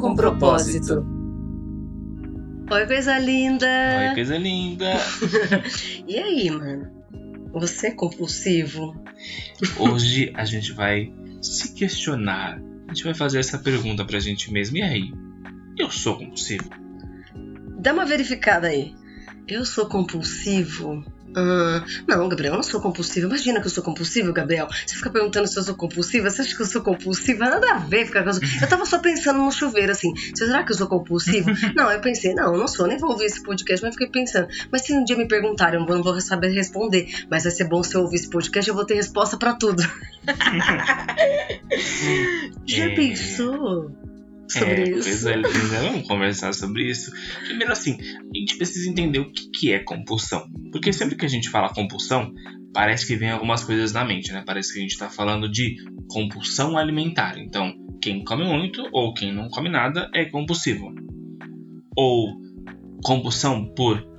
Com propósito. Oi, coisa linda! Oi, coisa linda! e aí, mano? Você é compulsivo? Hoje a gente vai se questionar. A gente vai fazer essa pergunta pra gente mesmo. E aí? Eu sou compulsivo? Dá uma verificada aí. Eu sou compulsivo? Ah, não, Gabriel, eu não sou compulsiva. Imagina que eu sou compulsivo, Gabriel. Você fica perguntando se eu sou compulsiva. Você acha que eu sou compulsiva? Nada a ver ficar com Eu tava só pensando no chuveiro, assim. Será que eu sou compulsivo? não, eu pensei, não, eu não sou. Nem vou ouvir esse podcast, mas fiquei pensando. Mas se um dia me perguntarem, eu não vou saber responder. Mas vai ser bom se eu ouvir esse podcast, eu vou ter resposta para tudo. Já é... pensou? Sobre é, isso. Coisa linda, vamos conversar sobre isso. Primeiro, assim, a gente precisa entender o que, que é compulsão. Porque sempre que a gente fala compulsão, parece que vem algumas coisas na mente, né? Parece que a gente está falando de compulsão alimentar. Então, quem come muito ou quem não come nada é compulsivo. Ou compulsão por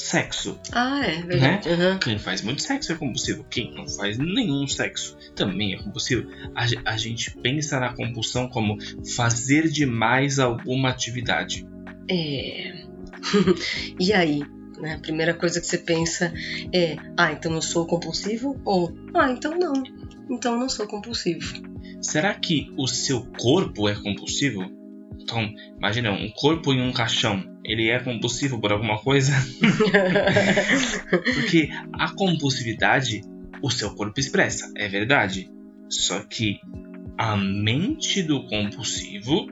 sexo. Ah, é verdade. Né? Uhum. Quem faz muito sexo é compulsivo. Quem não faz nenhum sexo também é compulsivo. A, a gente pensa na compulsão como fazer demais alguma atividade. É. e aí? Né? A primeira coisa que você pensa é: ah, então eu sou compulsivo? Ou ah, então não. Então não sou compulsivo. Será que o seu corpo é compulsivo? Então, imagina um corpo em um caixão ele é compulsivo por alguma coisa? Porque a compulsividade o seu corpo expressa, é verdade. Só que a mente do compulsivo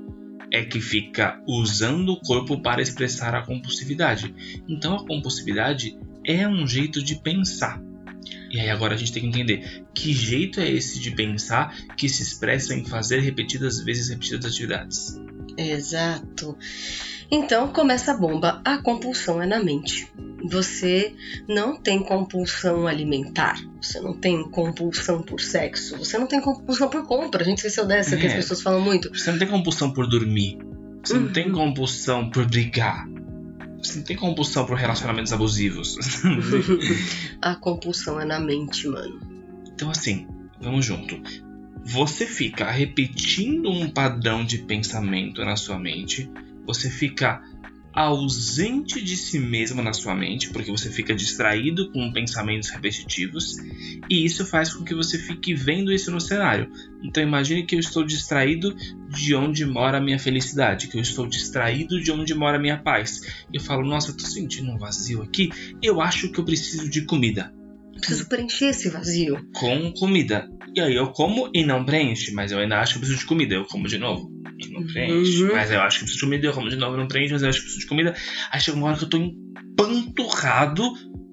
é que fica usando o corpo para expressar a compulsividade. Então a compulsividade é um jeito de pensar. E aí agora a gente tem que entender que jeito é esse de pensar que se expressa em fazer repetidas vezes repetidas atividades. Exato. Então começa a bomba. A compulsão é na mente. Você não tem compulsão alimentar, você não tem compulsão por sexo, você não tem compulsão por compra. A gente esqueceu dessa é. que as é. pessoas falam muito. Você não tem compulsão por dormir, você uhum. não tem compulsão por brigar, você não tem compulsão por relacionamentos abusivos. a compulsão é na mente, mano. Então, assim, vamos junto. Você fica repetindo um padrão de pensamento na sua mente você fica ausente de si mesmo na sua mente, porque você fica distraído com pensamentos repetitivos, e isso faz com que você fique vendo isso no cenário. Então imagine que eu estou distraído de onde mora a minha felicidade, que eu estou distraído de onde mora a minha paz. E eu falo, nossa, eu tô sentindo um vazio aqui, eu acho que eu preciso de comida. Preciso preencher esse vazio. Com comida. E aí eu como e não preenche, mas eu ainda acho que eu preciso de comida, eu como de novo não preenche. Uhum. Mas eu acho que preciso de comida, eu como de novo, não preenche, mas eu acho que preciso de comida. Aí chega uma hora que eu tô empanturrado,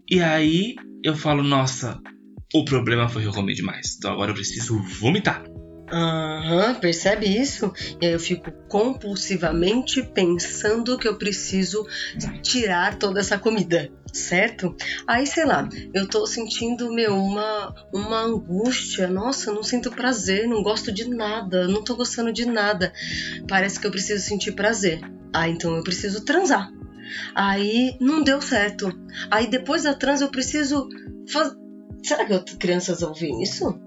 e aí eu falo, nossa, o problema foi que eu comi demais. Então agora eu preciso vomitar. Aham, uhum, percebe isso? E aí eu fico compulsivamente pensando que eu preciso tirar toda essa comida, certo? Aí, sei lá, eu tô sentindo, meu, uma, uma angústia. Nossa, não sinto prazer, não gosto de nada, não tô gostando de nada. Parece que eu preciso sentir prazer. Ah, então eu preciso transar. Aí não deu certo. Aí depois da trans eu preciso fazer. Será que crianças ouvem isso?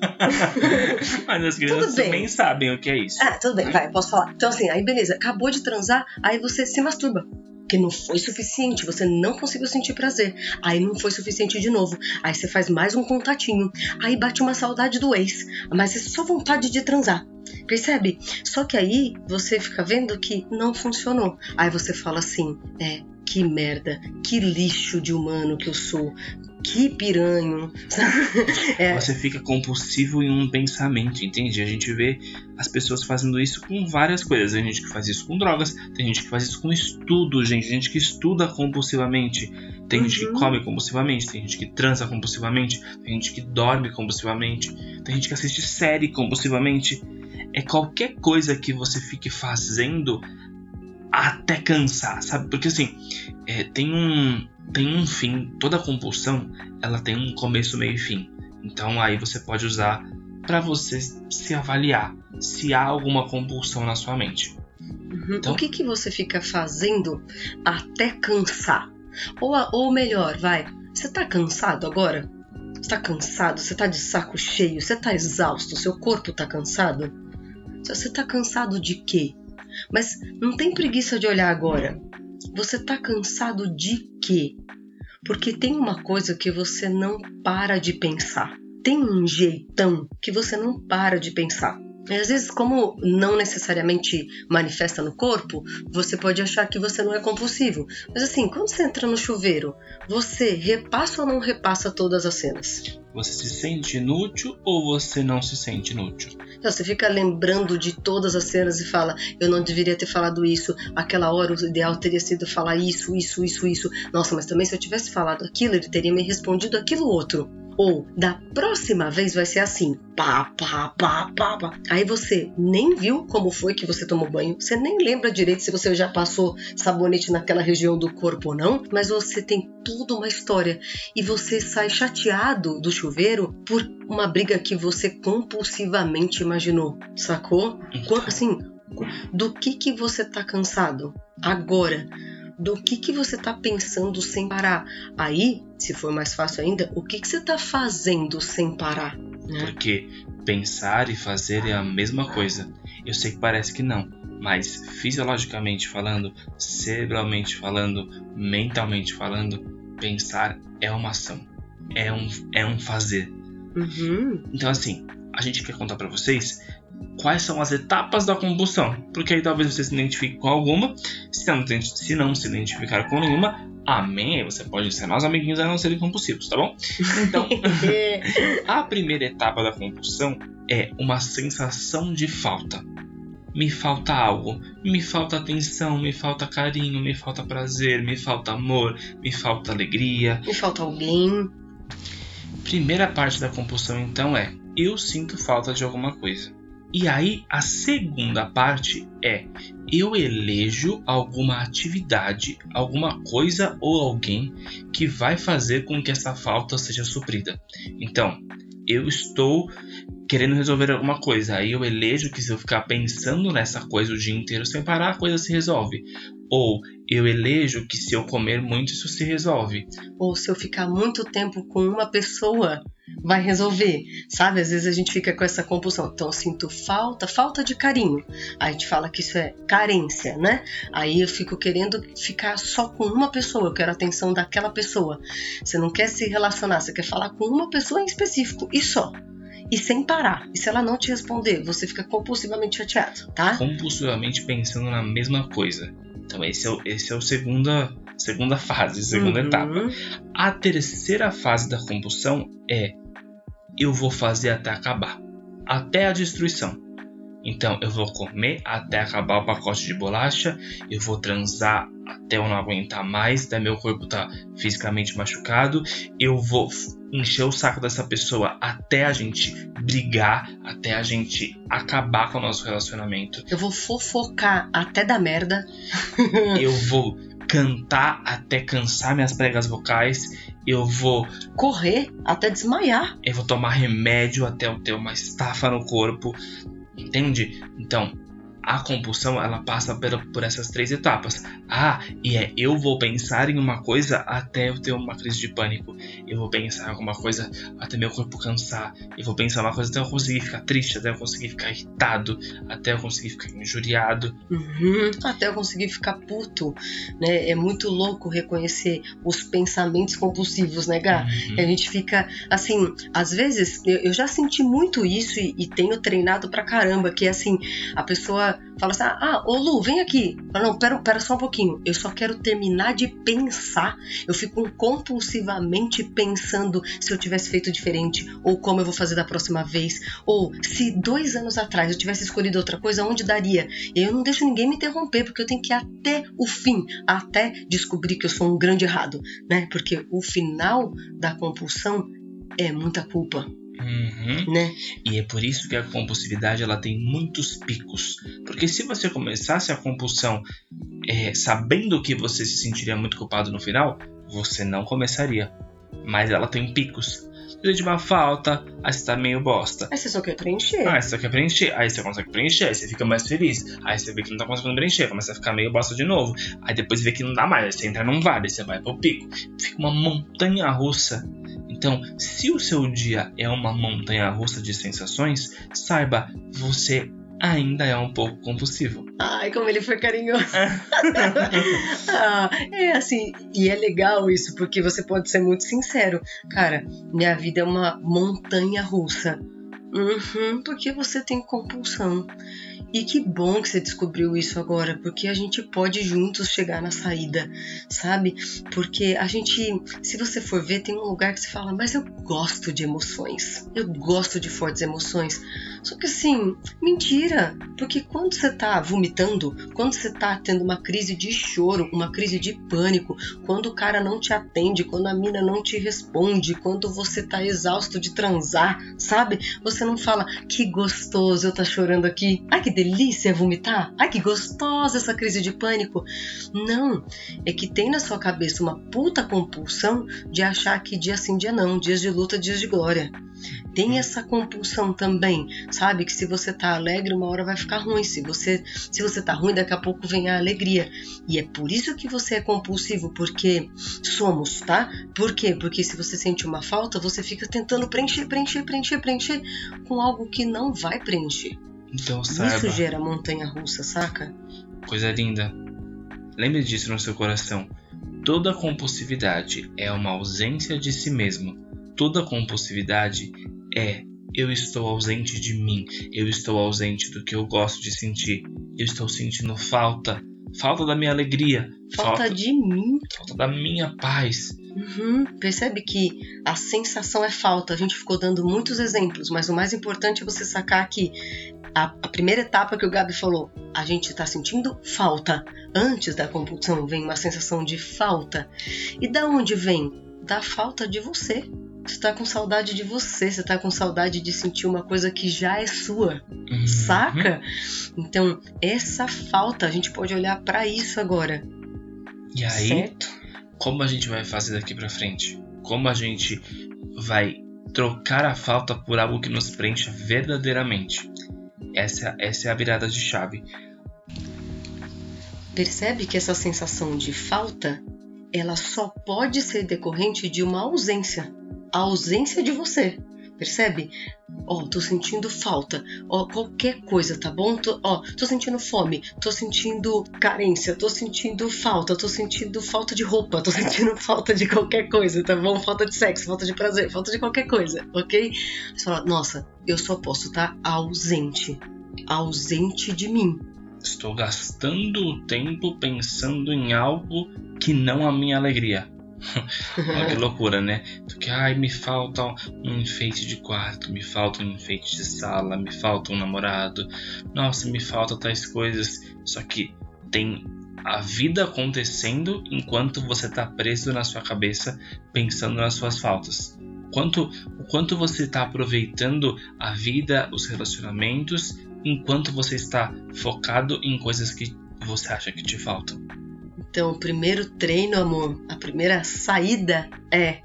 Mas as crianças também sabem o que é isso. Ah, tudo bem, vai, posso falar. Então, assim, aí beleza, acabou de transar, aí você se masturba. Porque não foi suficiente, você não conseguiu sentir prazer. Aí não foi suficiente de novo. Aí você faz mais um contatinho. Aí bate uma saudade do ex. Mas é só vontade de transar. Percebe? Só que aí você fica vendo que não funcionou. Aí você fala assim: é, que merda, que lixo de humano que eu sou que piranho. é. Você fica compulsivo em um pensamento, entende? A gente vê as pessoas fazendo isso com várias coisas. Tem gente que faz isso com drogas, tem gente que faz isso com estudo, gente. Tem gente que estuda compulsivamente, tem uhum. gente que uhum. come compulsivamente, tem gente que transa compulsivamente, tem gente que dorme compulsivamente, tem gente que assiste série compulsivamente. É qualquer coisa que você fique fazendo até cansar, sabe? Porque assim, é, tem um tem um fim, toda compulsão, ela tem um começo, meio e fim. Então aí você pode usar para você se avaliar se há alguma compulsão na sua mente. Uhum. Então, o que, que você fica fazendo até cansar? Ou, ou melhor, vai, você tá cansado agora? Você tá cansado? Você tá de saco cheio? Você tá exausto? Seu corpo tá cansado? Você tá cansado de quê? Mas não tem preguiça de olhar agora. Você tá cansado de quê? Porque tem uma coisa que você não para de pensar. Tem um jeitão que você não para de pensar. E às vezes, como não necessariamente manifesta no corpo, você pode achar que você não é compulsivo. Mas assim, quando você entra no chuveiro, você repassa ou não repassa todas as cenas? Você se sente inútil ou você não se sente inútil? Então, você fica lembrando de todas as cenas e fala: eu não deveria ter falado isso, aquela hora o ideal teria sido falar isso, isso, isso, isso. Nossa, mas também se eu tivesse falado aquilo, ele teria me respondido aquilo outro. Ou da próxima vez vai ser assim, pá, pá, pá, pá, pá. Aí você nem viu como foi que você tomou banho, você nem lembra direito se você já passou sabonete naquela região do corpo ou não, mas você tem tudo uma história e você sai chateado do chuveiro por uma briga que você compulsivamente imaginou, sacou? Então. Assim, do que que você tá cansado agora? Do que, que você está pensando sem parar. Aí, se for mais fácil ainda, o que, que você está fazendo sem parar? Né? Porque pensar e fazer é a mesma coisa. Eu sei que parece que não, mas fisiologicamente falando, cerebralmente falando, mentalmente falando, pensar é uma ação, é um, é um fazer. Uhum. Então, assim, a gente quer contar para vocês quais são as etapas da compulsão, porque aí talvez você se identifique com alguma, se não, se não se identificar com nenhuma, amém, você pode ser nós amiguinhos a não serem compulsivos, tá bom? Então, a primeira etapa da compulsão é uma sensação de falta. Me falta algo, me falta atenção, me falta carinho, me falta prazer, me falta amor, me falta alegria. Me falta alguém. Primeira parte da compulsão então é eu sinto falta de alguma coisa. E aí a segunda parte é eu elejo alguma atividade, alguma coisa ou alguém que vai fazer com que essa falta seja suprida. Então, eu estou querendo resolver alguma coisa, aí eu elejo que se eu ficar pensando nessa coisa o dia inteiro sem parar, a coisa se resolve. Ou eu elejo que se eu comer muito isso se resolve. Ou se eu ficar muito tempo com uma pessoa vai resolver, sabe? Às vezes a gente fica com essa compulsão. Então eu sinto falta, falta de carinho. A gente fala que isso é carência, né? Aí eu fico querendo ficar só com uma pessoa, eu quero a atenção daquela pessoa. Você não quer se relacionar, você quer falar com uma pessoa em específico e só e sem parar. E se ela não te responder, você fica compulsivamente chateado, tá? Compulsivamente pensando na mesma coisa. Então esse é o, esse é o segunda, segunda fase, segunda Uhum. etapa. A terceira fase da compulsão é eu vou fazer até acabar, até a destruição. Então eu vou comer até acabar o pacote de bolacha, eu vou transar até eu não aguentar mais, até meu corpo tá fisicamente machucado, eu vou encher o saco dessa pessoa até a gente brigar, até a gente acabar com o nosso relacionamento. Eu vou fofocar até da merda. eu vou cantar até cansar minhas pregas vocais, eu vou, Correr até desmaiar. eu vou tomar remédio até eu ter uma estafa no corpo, entende? Então, a compulsão ela passa pela, por essas três etapas. Ah, e é eu vou pensar em uma coisa até eu ter uma crise de pânico. Eu vou pensar em alguma coisa até meu corpo cansar. Eu vou pensar em uma coisa até eu conseguir ficar triste, até eu conseguir ficar irritado, até eu conseguir ficar injuriado. Uhum. Até eu conseguir ficar puto, né? É muito louco reconhecer os pensamentos compulsivos, né, Gá? Uhum. A gente fica assim, às vezes eu, eu já senti muito isso e, e tenho treinado pra caramba, que é assim, a pessoa fala assim: ah, ô Lu, vem aqui. Fala, não, pera, pera só um pouquinho. Eu só quero terminar de pensar. Eu fico compulsivamente pensando se eu tivesse feito diferente, ou como eu vou fazer da próxima vez, ou se dois anos atrás eu tivesse escolhido outra coisa, onde daria? E eu não deixo ninguém me interromper, porque eu tenho que ir até o fim, até descobrir que eu sou um grande errado, né? Porque o final da compulsão é muita culpa, Uhum. né? E é por isso que a compulsividade ela tem muitos picos. Porque se você começasse a compulsão é, sabendo que você se sentiria muito culpado no final, você não começaria. Mas ela tem picos. Você de uma falta, aí você tá meio bosta. Aí você só quer preencher. Ah, você só quer preencher, aí você consegue preencher, aí você fica mais feliz. Aí você vê que não tá conseguindo preencher, começa a ficar meio bosta de novo. Aí depois vê que não dá mais, aí você entra num vale, você vai pro pico. Fica uma montanha russa. Então, se o seu dia é uma montanha russa de sensações, saiba, você ainda é um pouco compulsivo. Ai, como ele foi carinhoso. ah, é assim, e é legal isso, porque você pode ser muito sincero. Cara, minha vida é uma montanha russa. Uhum, porque você tem compulsão. E que bom que você descobriu isso agora, porque a gente pode juntos chegar na saída, sabe? Porque a gente, se você for ver, tem um lugar que você fala, mas eu gosto de emoções, eu gosto de fortes emoções. Só que assim, mentira, porque quando você tá vomitando, quando você tá tendo uma crise de choro, uma crise de pânico, quando o cara não te atende, quando a mina não te responde, quando você tá exausto de transar, sabe? Você não fala, que gostoso eu tá chorando aqui. Ai, que delícia vomitar! Ai, que gostosa essa crise de pânico! Não, é que tem na sua cabeça uma puta compulsão de achar que dia sim, dia não, dias de luta, dias de glória. Tem essa compulsão também, sabe? Que se você tá alegre, uma hora vai ficar ruim. Se você, se você tá ruim, daqui a pouco vem a alegria. E é por isso que você é compulsivo, porque somos, tá? Por quê? Porque se você sente uma falta, você fica tentando preencher, preencher, preencher, preencher com algo que não vai preencher. Então saiba. Isso gera montanha russa, saca? Coisa linda. Lembre disso no seu coração. Toda compulsividade é uma ausência de si mesmo. Toda compulsividade é eu estou ausente de mim, eu estou ausente do que eu gosto de sentir, eu estou sentindo falta, falta da minha alegria, falta, falta de mim, falta da minha paz. Uhum. Percebe que a sensação é falta. A gente ficou dando muitos exemplos, mas o mais importante é você sacar que a, a primeira etapa que o Gabi falou, a gente está sentindo falta. Antes da compulsão vem uma sensação de falta. E da onde vem? Da falta de você. Você está com saudade de você, você está com saudade de sentir uma coisa que já é sua, uhum. saca? Então, essa falta, a gente pode olhar para isso agora. E aí, certo? como a gente vai fazer daqui para frente? Como a gente vai trocar a falta por algo que nos preencha verdadeiramente? Essa, essa é a virada de chave. Percebe que essa sensação de falta, ela só pode ser decorrente de uma ausência, a ausência de você. Percebe? Ó, tô sentindo falta. Ó, qualquer coisa, tá bom? Tô, ó, tô sentindo fome, tô sentindo carência, tô sentindo falta, tô sentindo falta de roupa, tô sentindo falta de qualquer coisa, tá bom? Falta de sexo, falta de prazer, falta de qualquer coisa, ok? Você fala, nossa, eu só posso estar tá ausente, ausente de mim. Estou gastando o tempo pensando em algo que não a minha alegria. Olha que loucura, né? Porque, ai, me falta um enfeite de quarto, me falta um enfeite de sala, me falta um namorado, nossa, me falta tais coisas. Só que tem a vida acontecendo enquanto você está preso na sua cabeça pensando nas suas faltas. Quanto, o quanto você está aproveitando a vida, os relacionamentos, enquanto você está focado em coisas que você acha que te faltam. Então, o primeiro treino, amor, a primeira saída é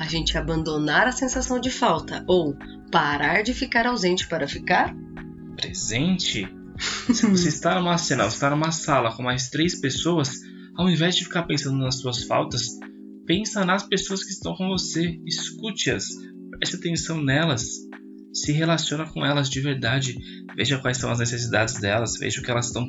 a gente abandonar a sensação de falta ou parar de ficar ausente para ficar presente. Se você está numa cena, está numa sala com mais três pessoas, ao invés de ficar pensando nas suas faltas, pensa nas pessoas que estão com você, escute-as, preste atenção nelas, se relaciona com elas de verdade, veja quais são as necessidades delas, veja o que elas estão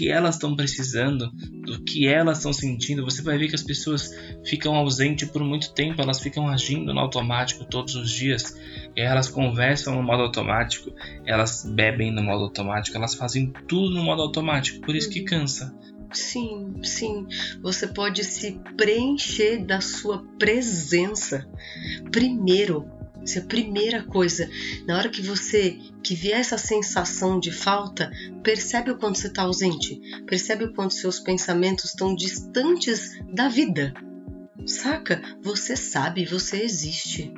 que elas estão precisando, do que elas estão sentindo, você vai ver que as pessoas ficam ausentes por muito tempo, elas ficam agindo no automático todos os dias, elas conversam no modo automático, elas bebem no modo automático, elas fazem tudo no modo automático, por isso que cansa. Sim, sim. Você pode se preencher da sua presença. Primeiro, essa é a primeira coisa. Na hora que você que vier essa sensação de falta, percebe o quanto você está ausente, percebe o quanto seus pensamentos estão distantes da vida. Saca? Você sabe, você existe.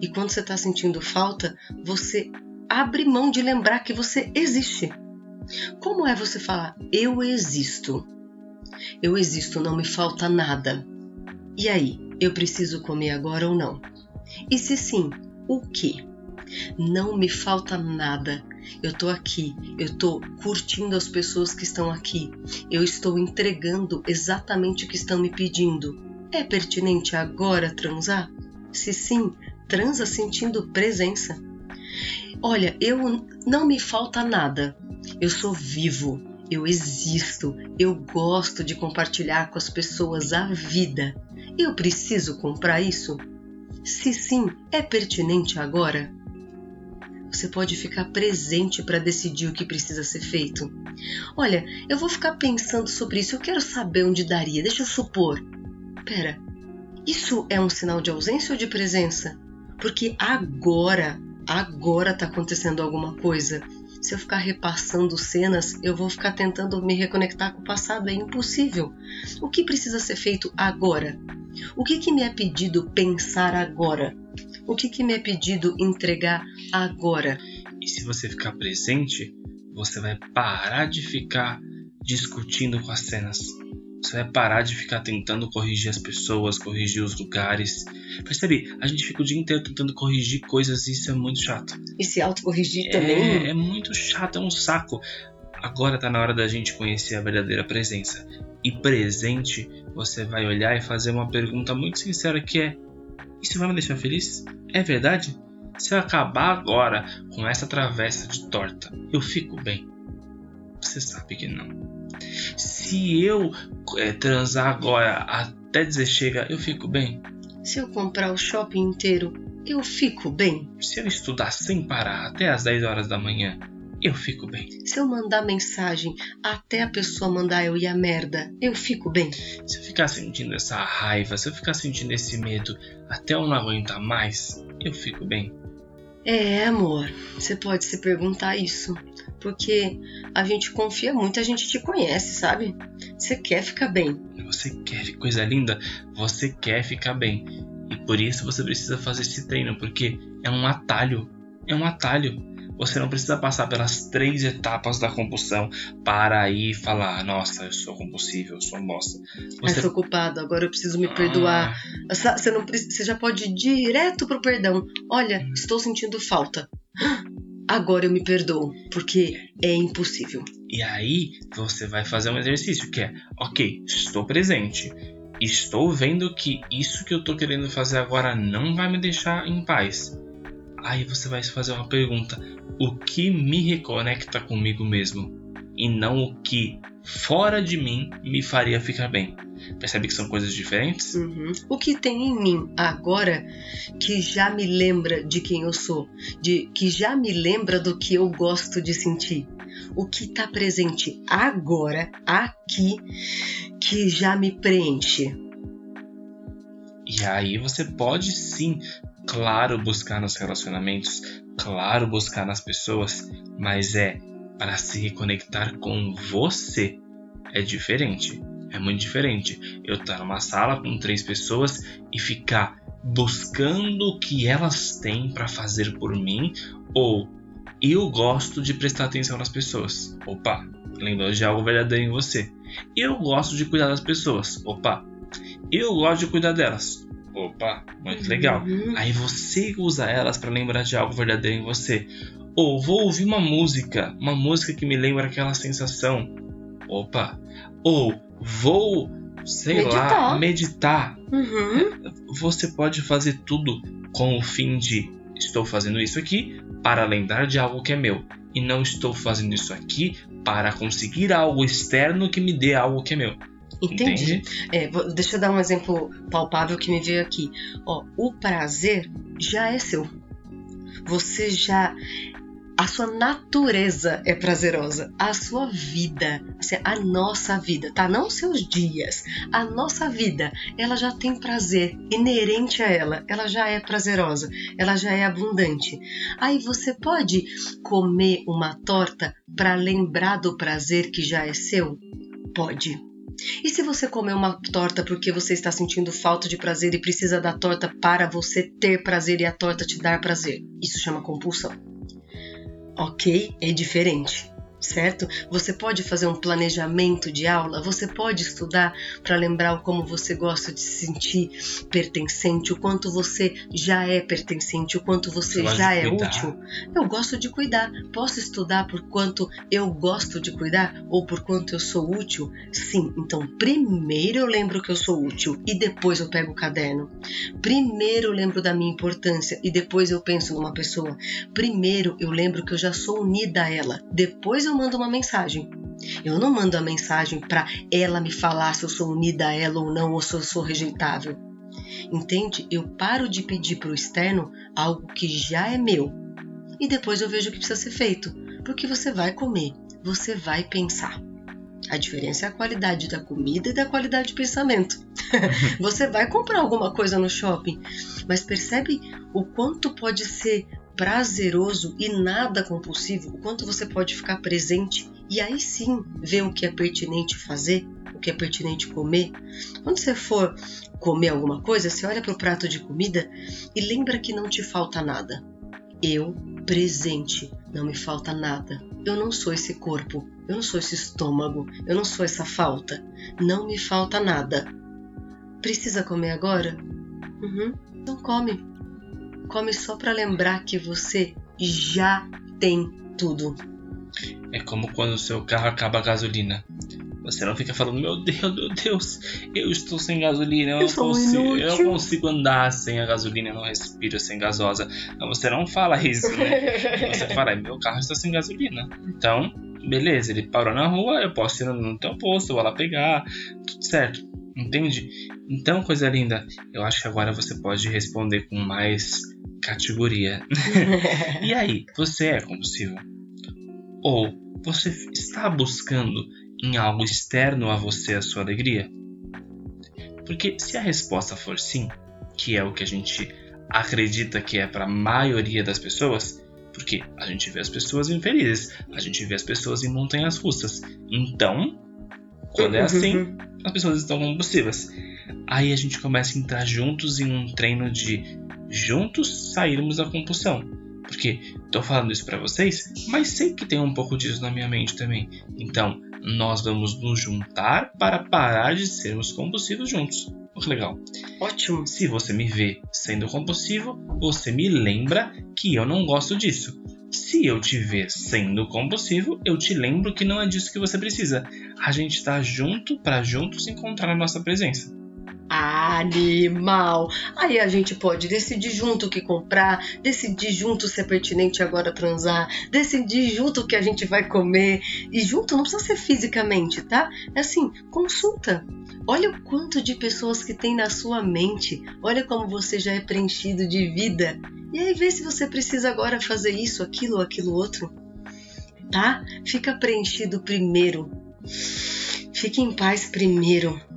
E quando você está sentindo falta, você abre mão de lembrar que você existe. Como é você falar, eu existo? Eu existo, não me falta nada. E aí, eu preciso comer agora ou não? E se sim, o que? Não me falta nada. Eu tô aqui, eu tô curtindo as pessoas que estão aqui. Eu estou entregando exatamente o que estão me pedindo. É pertinente agora transar? Se sim, transa sentindo presença. Olha, eu não me falta nada. Eu sou vivo, eu existo, eu gosto de compartilhar com as pessoas a vida. Eu preciso comprar isso? Se sim, é pertinente agora? Você pode ficar presente para decidir o que precisa ser feito. Olha, eu vou ficar pensando sobre isso, eu quero saber onde daria. Deixa eu supor. Pera, isso é um sinal de ausência ou de presença? Porque agora, agora está acontecendo alguma coisa. Se eu ficar repassando cenas, eu vou ficar tentando me reconectar com o passado. É impossível. O que precisa ser feito agora? O que, que me é pedido pensar agora? O que, que me é pedido entregar agora? E se você ficar presente, você vai parar de ficar discutindo com as cenas. Você vai parar de ficar tentando corrigir as pessoas, corrigir os lugares. Percebe? A gente fica o dia inteiro tentando corrigir coisas e isso é muito chato. E se autocorrigir é, também? É muito chato, é um saco. Agora tá na hora da gente conhecer a verdadeira presença. E presente, você vai olhar e fazer uma pergunta muito sincera que é: Isso vai me deixar feliz? É verdade? Se eu acabar agora com essa travessa de torta, eu fico bem? Você sabe que não. Se eu é, transar agora até dizer chega, eu fico bem. Se eu comprar o shopping inteiro, eu fico bem. Se eu estudar sem parar até as 10 horas da manhã, eu fico bem. Se eu mandar mensagem até a pessoa mandar eu ir a merda, eu fico bem. Se eu ficar sentindo essa raiva, se eu ficar sentindo esse medo até eu não aguentar mais, eu fico bem. É, amor, você pode se perguntar isso. Porque a gente confia muito, a gente te conhece, sabe? Você quer ficar bem. Você quer, coisa linda, você quer ficar bem. E por isso você precisa fazer esse treino, porque é um atalho. É um atalho. Você não precisa passar pelas três etapas da compulsão para aí falar: Nossa, eu sou compulsivo, eu sou bosta. Você... Eu sou culpado, agora eu preciso me perdoar. Ah. Você, não, você já pode ir direto pro perdão. Olha, estou sentindo falta. Agora eu me perdoo, porque é impossível. E aí você vai fazer um exercício que é: Ok, estou presente. Estou vendo que isso que eu estou querendo fazer agora não vai me deixar em paz. Aí você vai fazer uma pergunta: o que me reconecta comigo mesmo? E não o que fora de mim me faria ficar bem. Percebe que são coisas diferentes? Uhum. O que tem em mim agora que já me lembra de quem eu sou, de que já me lembra do que eu gosto de sentir. O que está presente agora, aqui, que já me preenche. E aí você pode sim claro, buscar nos relacionamentos, claro, buscar nas pessoas, mas é para se reconectar com você. É diferente. É muito diferente. Eu estar numa sala com três pessoas e ficar buscando o que elas têm para fazer por mim ou eu gosto de prestar atenção nas pessoas. Opa, lembrou de algo verdadeiro em você. Eu gosto de cuidar das pessoas. Opa, eu gosto de cuidar delas. Opa, muito legal. Uhum. Aí você usa elas para lembrar de algo verdadeiro em você. Ou vou ouvir uma música, uma música que me lembra aquela sensação. Opa. Ou vou, sei meditar. lá, meditar. Uhum. Você pode fazer tudo com o fim de estou fazendo isso aqui para lembrar de algo que é meu e não estou fazendo isso aqui para conseguir algo externo que me dê algo que é meu. Entendi. É, deixa eu dar um exemplo palpável que me veio aqui. Ó, o prazer já é seu. Você já a sua natureza é prazerosa, a sua vida, assim, a nossa vida, tá? Não seus dias, a nossa vida, ela já tem prazer inerente a ela, ela já é prazerosa, ela já é abundante. Aí você pode comer uma torta para lembrar do prazer que já é seu? Pode. E se você comer uma torta porque você está sentindo falta de prazer e precisa da torta para você ter prazer e a torta te dar prazer? Isso chama compulsão. Ok? É diferente. Certo? Você pode fazer um planejamento de aula, você pode estudar para lembrar como você gosta de se sentir pertencente, o quanto você já é pertencente, o quanto você, você já é útil. Eu gosto de cuidar. Posso estudar por quanto eu gosto de cuidar ou por quanto eu sou útil? Sim. Então, primeiro eu lembro que eu sou útil e depois eu pego o caderno. Primeiro eu lembro da minha importância e depois eu penso numa pessoa. Primeiro eu lembro que eu já sou unida a ela. Depois eu mando uma mensagem. Eu não mando a mensagem para ela me falar se eu sou unida a ela ou não, ou se eu sou rejeitável. Entende? Eu paro de pedir para o externo algo que já é meu. E depois eu vejo o que precisa ser feito. Porque você vai comer, você vai pensar. A diferença é a qualidade da comida e da qualidade de pensamento. você vai comprar alguma coisa no shopping, mas percebe o quanto pode ser prazeroso e nada compulsivo, o quanto você pode ficar presente e aí sim ver o que é pertinente fazer, o que é pertinente comer. Quando você for comer alguma coisa, você olha para o prato de comida e lembra que não te falta nada. Eu, presente, não me falta nada. Eu não sou esse corpo, eu não sou esse estômago, eu não sou essa falta. Não me falta nada. Precisa comer agora? Uhum. Então come come só para lembrar que você já tem tudo. É como quando o seu carro acaba a gasolina. Você não fica falando, meu Deus, meu Deus, eu estou sem gasolina, eu, eu, não, consigo, eu consigo andar sem a gasolina, eu não respiro sem gasosa. Não, você não fala isso, né? você fala, meu carro está sem gasolina. Então, beleza, ele parou na rua, eu posso ir no teu posto, eu vou lá pegar, tudo certo. Entende? Então, coisa linda, eu acho que agora você pode responder com mais categoria. e aí, você é compulsivo? Ou você está buscando em algo externo a você a sua alegria? Porque se a resposta for sim, que é o que a gente acredita que é para a maioria das pessoas, porque a gente vê as pessoas infelizes, a gente vê as pessoas em montanhas russas. Então, quando é assim, uhum. as pessoas estão compulsivas. Aí a gente começa a entrar juntos em um treino de juntos sairmos da compulsão. Porque estou falando isso para vocês, mas sei que tem um pouco disso na minha mente também. Então, nós vamos nos juntar para parar de sermos compulsivos juntos. que legal. Ótimo. Se você me vê sendo compulsivo, você me lembra que eu não gosto disso. Se eu te ver sendo compulsivo, eu te lembro que não é disso que você precisa. A gente está junto para juntos encontrar a nossa presença. Animal! Aí a gente pode decidir junto o que comprar, decidir junto se é pertinente agora transar, decidir junto o que a gente vai comer. E junto não precisa ser fisicamente, tá? É assim, consulta. Olha o quanto de pessoas que tem na sua mente. Olha como você já é preenchido de vida. E aí vê se você precisa agora fazer isso, aquilo aquilo outro. Tá? Fica preenchido primeiro. Fique em paz primeiro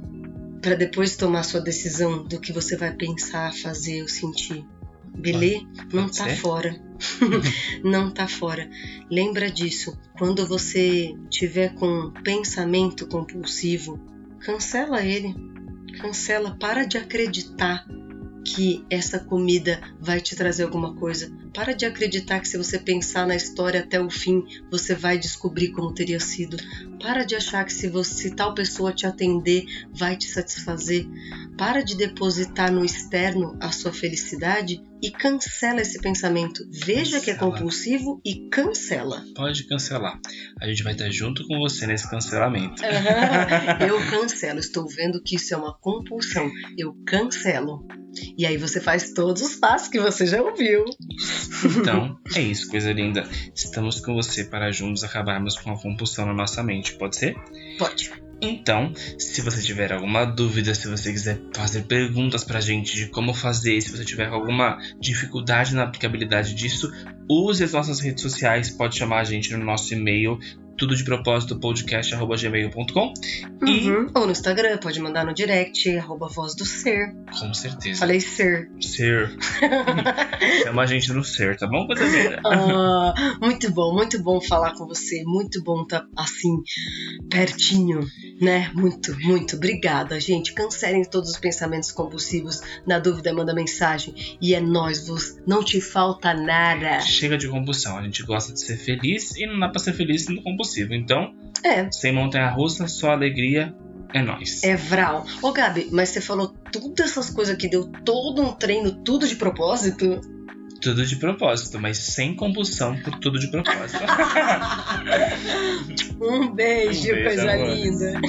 para depois tomar sua decisão do que você vai pensar, fazer ou sentir. Belê? Não tá ser? fora. não tá fora. Lembra disso. Quando você tiver com pensamento compulsivo, cancela ele. Cancela, para de acreditar que essa comida vai te trazer alguma coisa. Para de acreditar que se você pensar na história até o fim, você vai descobrir como teria sido. Para de achar que se você tal pessoa te atender, vai te satisfazer. Para de depositar no externo a sua felicidade e cancela esse pensamento. Veja cancela. que é compulsivo e cancela. Pode cancelar. A gente vai estar junto com você nesse cancelamento. Uhum. Eu cancelo. Estou vendo que isso é uma compulsão. Eu cancelo. E aí você faz todos os passos que você já ouviu. Então, é isso, coisa linda. Estamos com você para juntos acabarmos com a compulsão na nossa mente. Pode ser? Pode. Então, se você tiver alguma dúvida, se você quiser fazer perguntas pra gente de como fazer, se você tiver alguma dificuldade na aplicabilidade disso, use as nossas redes sociais, pode chamar a gente no nosso e-mail tudo de propósito podcast@gmail.com uhum. e ou no Instagram pode mandar no direct arroba voz do ser. Com certeza. Falei ser. Ser. Chama a gente no ser tá bom coisa ah, muito bom muito bom falar com você. Muito bom tá assim pertinho né? Muito muito obrigada gente. Cancelem todos os pensamentos compulsivos. Na dúvida manda mensagem. E é nós vos não te falta nada. Chega de compulsão. A gente gosta de ser feliz e não dá para ser feliz sendo compulsivo Então, É. sem montanha russa, só alegria é nós. É Vral. Ô, Gabi, mas você falou todas essas coisas que deu todo um treino, tudo de propósito? Tudo de propósito, mas sem compulsão por tudo de propósito. Um beijo, Um beijo, coisa amor. linda.